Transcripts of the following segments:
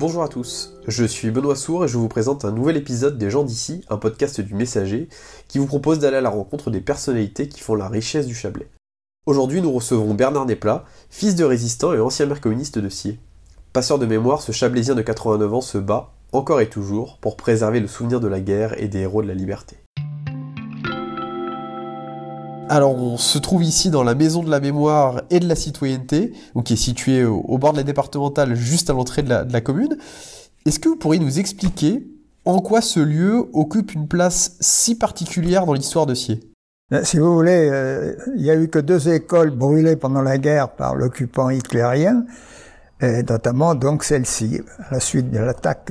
Bonjour à tous, je suis Benoît Sour et je vous présente un nouvel épisode des gens d'ici, un podcast du Messager, qui vous propose d'aller à la rencontre des personnalités qui font la richesse du Chablais. Aujourd'hui, nous recevons Bernard Nesplat, fils de résistant et ancien maire communiste de Scié. Passeur de mémoire, ce Chablaisien de 89 ans se bat, encore et toujours, pour préserver le souvenir de la guerre et des héros de la liberté. Alors on se trouve ici dans la maison de la mémoire et de la citoyenneté, qui est située au, bord de la départementale juste à l'entrée de la, commune. Est-ce que vous pourriez nous expliquer en quoi ce lieu occupe une place si particulière dans l'histoire de Scié euh, Si vous voulez, euh, il n'y a eu que deux écoles brûlées pendant la guerre par l'occupant hitlérien, et notamment donc celle-ci, à la suite de l'attaque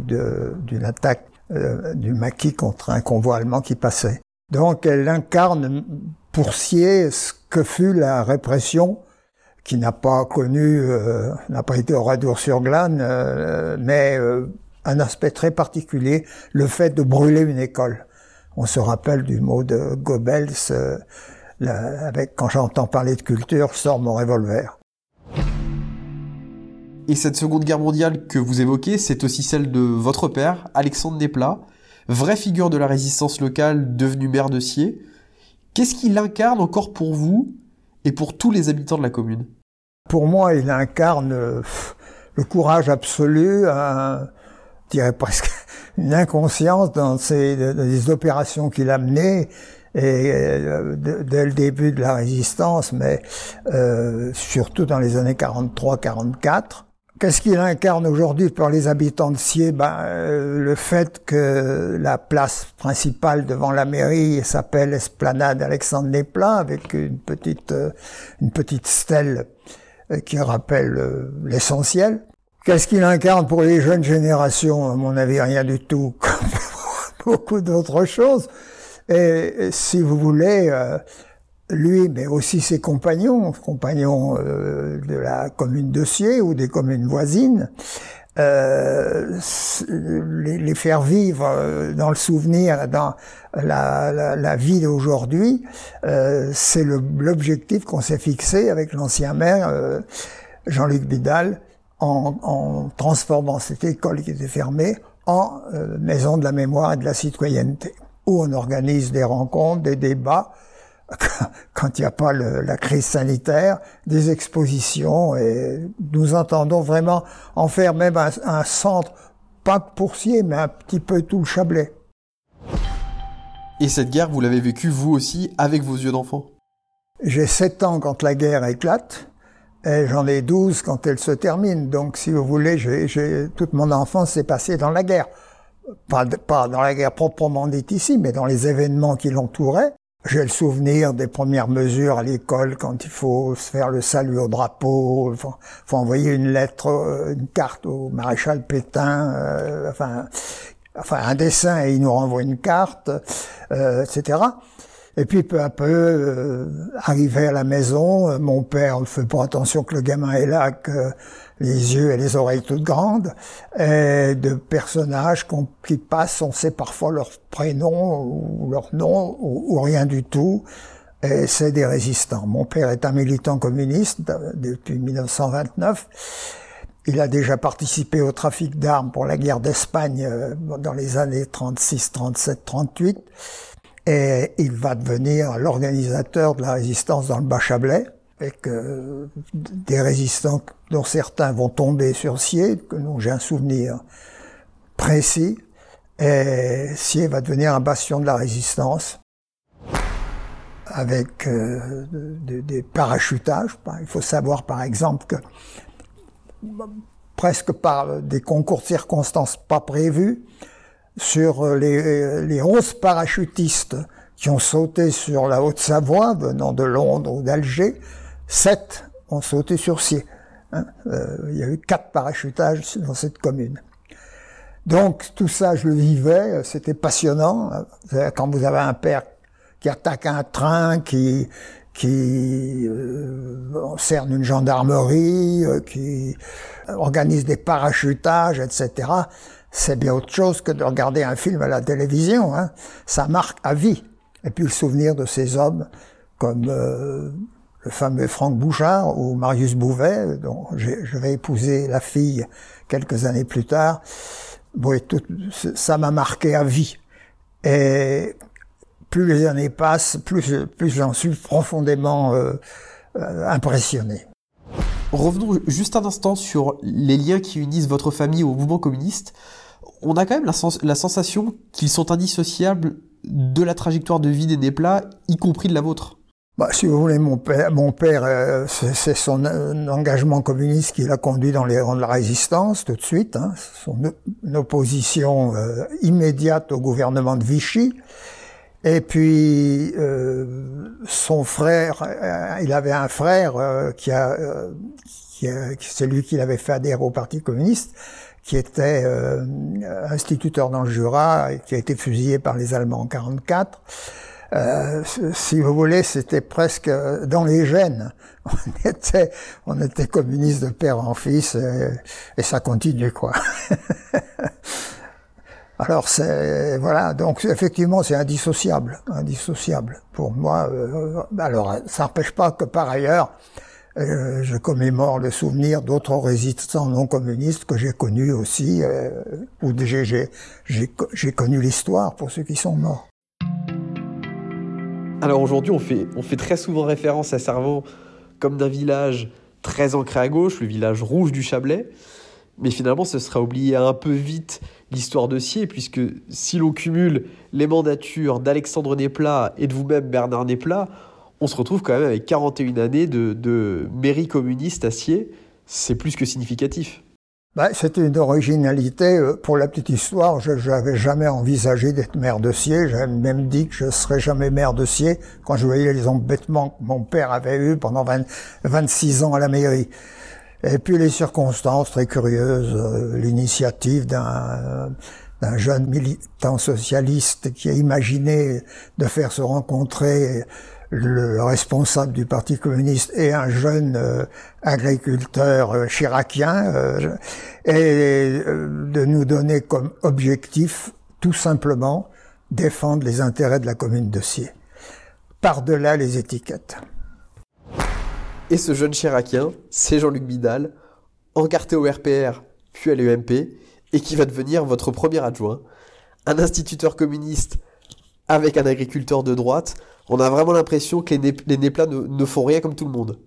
euh, du maquis contre un convoi allemand qui passait. Donc elle incarne pour scier ce que fut la répression qui n'a pas connu, euh, n'a pas été au radour-sur-glane, euh, mais euh, un aspect très particulier, le fait de brûler une école. On se rappelle du mot de Goebbels, avec quand j'entends parler de culture, je sors mon revolver. Et cette Seconde Guerre mondiale que vous évoquez, c'est aussi celle de votre père, Alexandre Desplat, vraie figure de la résistance locale, devenu maire de Scié. Qu'est-ce qu'il incarne encore pour vous et pour tous les habitants de la commune? Pour moi, il incarne le courage absolu, je dirais presque une inconscience dans ces, opérations qu'il a menées euh, dès le début de la résistance, mais euh, surtout dans les années 43-44. Qu'est-ce qu'il incarne aujourd'hui pour les habitants de Sier ben, euh, Le fait que la place principale devant la mairie s'appelle Esplanade Alexandre Desplat avec une petite, euh, une petite stèle euh, qui rappelle l'essentiel. Qu'est-ce qu'il incarne pour les jeunes générations? À mon avis, rien du tout, comme beaucoup d'autres choses. Et si vous voulez, lui, mais aussi ses compagnons, compagnons euh, de la commune de Sier ou des communes voisines, euh, les, faire vivre euh, dans le souvenir, dans la, la, la vie d'aujourd'hui, euh, c'est l'objectif qu'on s'est fixé avec l'ancien maire Jean-Luc Bidal en, en, transformant cette école qui était fermée en maison de la mémoire et de la citoyenneté, où on organise des rencontres, des débats, quand il n'y a pas la crise sanitaire, des expositions, et nous entendons vraiment en faire même un, centre, pas pourcier, mais un petit peu tout le Chablais. Et cette guerre, vous l'avez vécue vous aussi avec vos yeux d'enfant? J'ai 7 ans quand la guerre éclate, et j'en ai 12 quand elle se termine. Donc, si vous voulez, j'ai, toute mon enfance s'est passée dans la guerre. Pas, pas dans la guerre proprement dite ici, mais dans les événements qui l'entouraient. J'ai le souvenir des premières mesures à l'école quand il faut faire le salut au drapeau, faut, envoyer une lettre, euh, une carte au maréchal Pétain, euh, enfin, enfin un dessin et il nous renvoie une carte, euh, etc. Et puis peu à peu, euh, arrivé à la maison, mon père ne fait pas attention que le gamin est là, que les yeux et les oreilles toutes grandes, et de personnages qui passent, on sait parfois leur prénom ou leur nom ou, rien du tout, et c'est des résistants. Mon père est un militant communiste depuis 1929. Il a déjà participé au trafic d'armes pour la guerre d'Espagne euh, dans les années 36, 37, 38. Et il va devenir l'organisateur de la résistance dans le Bas-Chablais avec euh, des résistants dont certains vont tomber sur Sier, dont j'ai un souvenir précis. Et Sier va devenir un bastion de la résistance avec euh, des parachutages. Il faut savoir par exemple que presque par des concours de circonstances pas prévus, sur les, les 11 parachutistes qui ont sauté sur la Haute-Savoie venant de Londres ou d'Alger, sept ont sauté sur Sier. Hein. Euh, il y a eu quatre parachutages dans cette commune. Donc tout ça, je le vivais, c'était passionnant. Quand vous avez un père qui attaque un train, qui qui euh, cerne une gendarmerie, euh, qui organise des parachutages, etc. C'est bien autre chose que de regarder un film à la télévision. Hein. Ça marque à vie. Et puis le souvenir de ces hommes comme le fameux Franck Bouchard ou Marius Bouvet, dont je vais épouser la fille quelques années plus tard. Ça m'a marqué à vie. Et plus les années passent, plus, plus j'en suis profondément euh, euh, impressionné. Revenons juste un instant sur les liens qui unissent votre famille au mouvement communiste. On a quand même la, sensation qu'ils sont indissociables de la trajectoire de vie des Néplas, y compris de la vôtre. Bah, si vous voulez, mon père, mon père euh, c'est son euh, engagement communiste qui l'a conduit dans les rangs de la résistance tout de suite, hein, son opposition euh, immédiate au gouvernement de Vichy. Et puis son frère, il avait un frère qui a, qui a c'est lui qui l'avait fait adhérer au Parti communiste, qui était instituteur dans le Jura et qui a été fusillé par les Allemands en 44. Euh, si vous voulez, c'était presque dans les gènes. On était, on était communiste de père en fils et, ça continue quoi. Alors c'est voilà, donc effectivement c'est indissociable, indissociable pour moi. Euh, alors ça n'empêche pas que par ailleurs euh, je commémore le souvenir d'autres résistants non communistes que j'ai connus aussi, euh, ou j'ai connu l'histoire pour ceux qui sont morts. Alors aujourd'hui, on fait, on fait très souvent référence à Servant comme d'un village très ancré à gauche, le village rouge du Chablais. Mais finalement, ce sera oublié un peu vite l'histoire de Sier, puisque si l'on cumule les mandatures d'Alexandre Nesplat et de vous-même Bernard Nesplat, on se retrouve quand même avec 41 années de, mairie communiste à Sier. C'est plus que significatif. Bah, C'était une originalité. Euh, pour la petite histoire, je n'avais jamais envisagé d'être maire de Sier. J'avais même dit que je serais jamais maire de Sier quand je voyais les embêtements que mon père avait eu pendant 26 ans à la mairie. Et puis les circonstances très curieuses, euh, l'initiative d'un d'un jeune militant socialiste qui a imaginé de faire se rencontrer le responsable du Parti communiste et un jeune euh, agriculteur euh, chiracien, euh, et de nous donner comme objectif tout simplement défendre les intérêts de la commune de Sier, par-delà les étiquettes. Et ce jeune chiracien, c'est Jean-Luc Bidal, encarté au RPR, puis à l'UMP, et qui va devenir votre premier adjoint, un instituteur communiste avec un agriculteur de droite, on a vraiment l'impression que les, les Néplats ne, font rien comme tout le monde.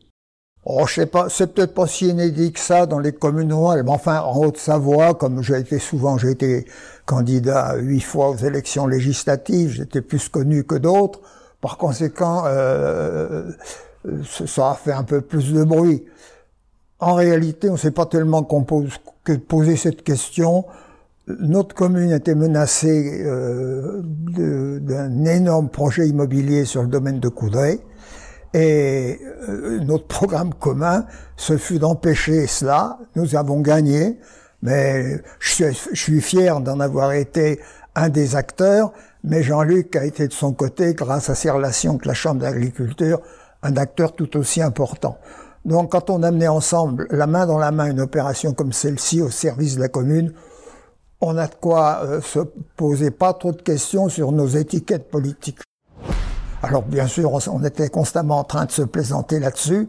Oh, je sais pas, c'est peut-être pas si inédit que ça dans les communes rurales, mais enfin, en Haute-Savoie, comme j'ai été souvent, j'ai été candidat huit fois aux élections législatives, j'étais plus connu que d'autres, par conséquent, euh, ça a fait un peu plus de bruit. En réalité, on ne sait pas tellement qu'on pose, que poser cette question, notre commune était menacée euh, d'un énorme projet immobilier sur le domaine de Coudray. Et euh, notre programme commun, ce fut d'empêcher cela. Nous avons gagné, mais je suis, fier d'en avoir été un des acteurs. Mais Jean-Luc a été de son côté, grâce à ses relations avec la Chambre d'agriculture, un acteur tout aussi important. Donc quand on amenait ensemble, la main dans la main, une opération comme celle-ci au service de la commune, on a de quoi euh, se poser pas trop de questions sur nos étiquettes politiques. Alors bien sûr, on était constamment en train de se plaisanter là-dessus,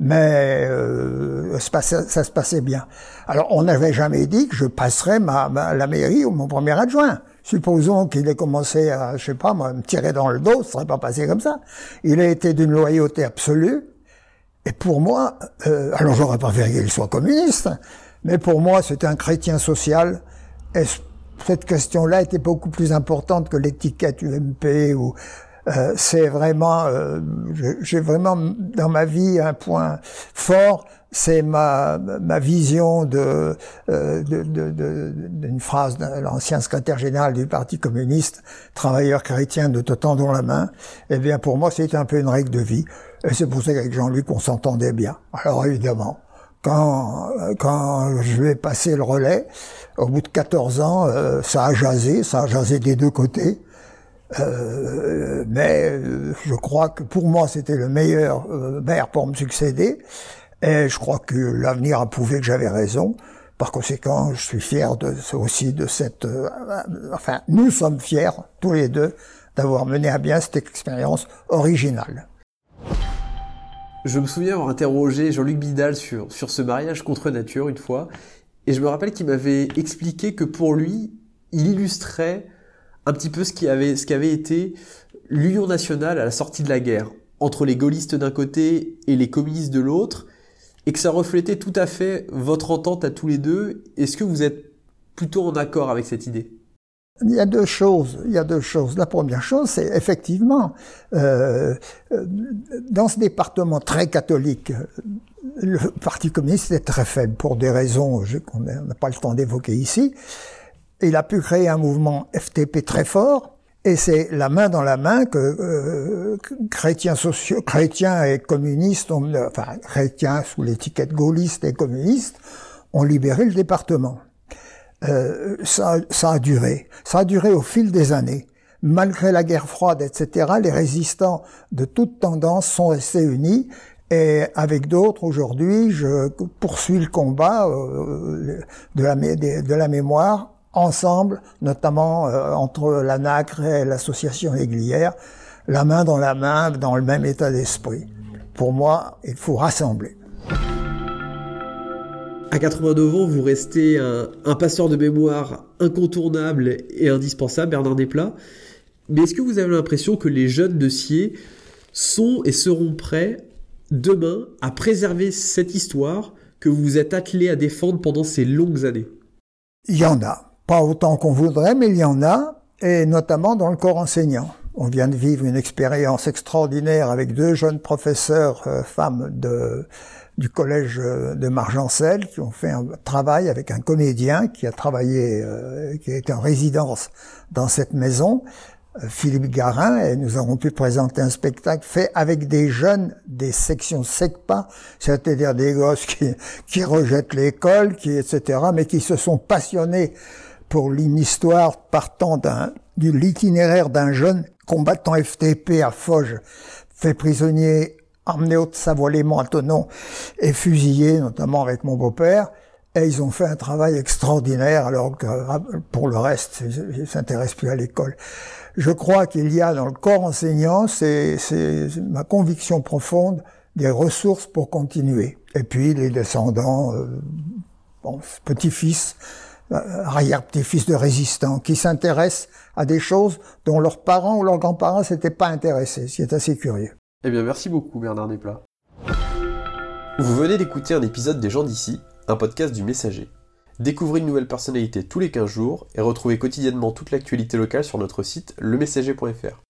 mais euh, ça se passait bien. Alors on n'avait jamais dit que je passerais ma, la mairie ou mon premier adjoint. Supposons qu'il ait commencé à, je sais pas me tirer dans le dos, ça serait pas passé comme ça. Il a été d'une loyauté absolue. Et pour moi, euh, alors j'aurais pas fait qu'il soit communiste, mais pour moi c'était un chrétien social cette question-là était beaucoup plus importante que l'étiquette UMP ou euh, c'est vraiment, euh, j'ai vraiment dans ma vie un point fort, c'est ma, ma vision de, euh, d'une phrase de l'ancien secrétaire général du Parti communiste, travailleur chrétien de te tendons la main. Eh bien, pour moi, c'était un peu une règle de vie, et c'est pour ça qu'avec Jean-Luc, on s'entendait bien. Alors évidemment, quand, quand je vais passer le relais, au bout de 14 ans, euh, ça a jasé, ça a jasé des deux côtés. Euh, mais je crois que pour moi, c'était le meilleur maire pour me succéder. Et je crois que l'avenir a prouvé que j'avais raison. Par conséquent, je suis fier de, aussi de cette... enfin, nous sommes fiers, tous les deux, d'avoir mené à bien cette expérience originale. Je me souviens avoir interrogé Jean-Luc Bidal sur, sur ce mariage contre nature une fois, et je me rappelle qu'il m'avait expliqué que pour lui, il illustrait un petit peu ce qui avait, ce qui avait été l'union nationale à la sortie de la guerre, entre les gaullistes d'un côté et les communistes de l'autre, et que ça reflétait tout à fait votre entente à tous les deux. Est-ce que vous êtes plutôt en accord avec cette idée? Il y a deux choses. Il y a deux choses. La première chose, c'est effectivement euh, dans ce département très catholique, le Parti communiste est très faible pour des raisons qu'on n'a pas le temps d'évoquer ici. Il a pu créer un mouvement FTP très fort. Et c'est la main dans la main que euh, chrétiens sociaux, chrétiens et communistes, ont, enfin chrétiens sous l'étiquette gaulliste et communistes, ont libéré le département. Euh, ça, ça a duré. Ça a duré au fil des années. Malgré la guerre froide, etc., les résistants de toute tendance sont restés unis. Et avec d'autres, aujourd'hui, je poursuis le combat euh, de la mémoire ensemble, notamment euh, entre la NACRE et l'association Aiguilière, la main dans la main, dans le même état d'esprit. Pour moi, il faut rassembler. À 89 ans, vous restez un, passeur de mémoire incontournable et indispensable, Bernard Desplat. Mais est-ce que vous avez l'impression que les jeunes de Sier sont et seront prêts demain à préserver cette histoire que vous vous êtes attelé à défendre pendant ces longues années? Il y en a. Pas autant qu'on voudrait, mais il y en a, et notamment dans le corps enseignant. On vient de vivre une expérience extraordinaire avec deux jeunes professeurs euh, femmes de du collège euh, de Margencel qui ont fait un travail avec un comédien qui a travaillé, euh, qui été en résidence dans cette maison, euh, Philippe Garin, et nous avons pu présenter un spectacle fait avec des jeunes des sections SECPA, c'est-à-dire des gosses qui, qui rejettent l'école, qui etc., mais qui se sont passionnés pour une histoire partant de l'itinéraire d'un jeune combattant FTP à Foge, fait prisonnier emmené au Savoie-Léman à Tonon et fusillé, notamment avec mon beau-père. Et ils ont fait un travail extraordinaire, alors que pour le reste, ils s'intéressent plus à l'école. Je crois qu'il y a dans le corps enseignant, c'est ma conviction profonde, des ressources pour continuer. Et puis les descendants, euh, bon, petits-fils, arrière-petits-fils de résistants, qui s'intéressent à des choses dont leurs parents ou leurs grands-parents s'étaient pas intéressés, ce qui est assez curieux. Eh bien, merci beaucoup, Bernard Desplat. Vous venez d'écouter un épisode des gens d'ici, un podcast du Messager. Découvrez une nouvelle personnalité tous les 15 jours et retrouvez quotidiennement toute l'actualité locale sur notre site lemessager.fr.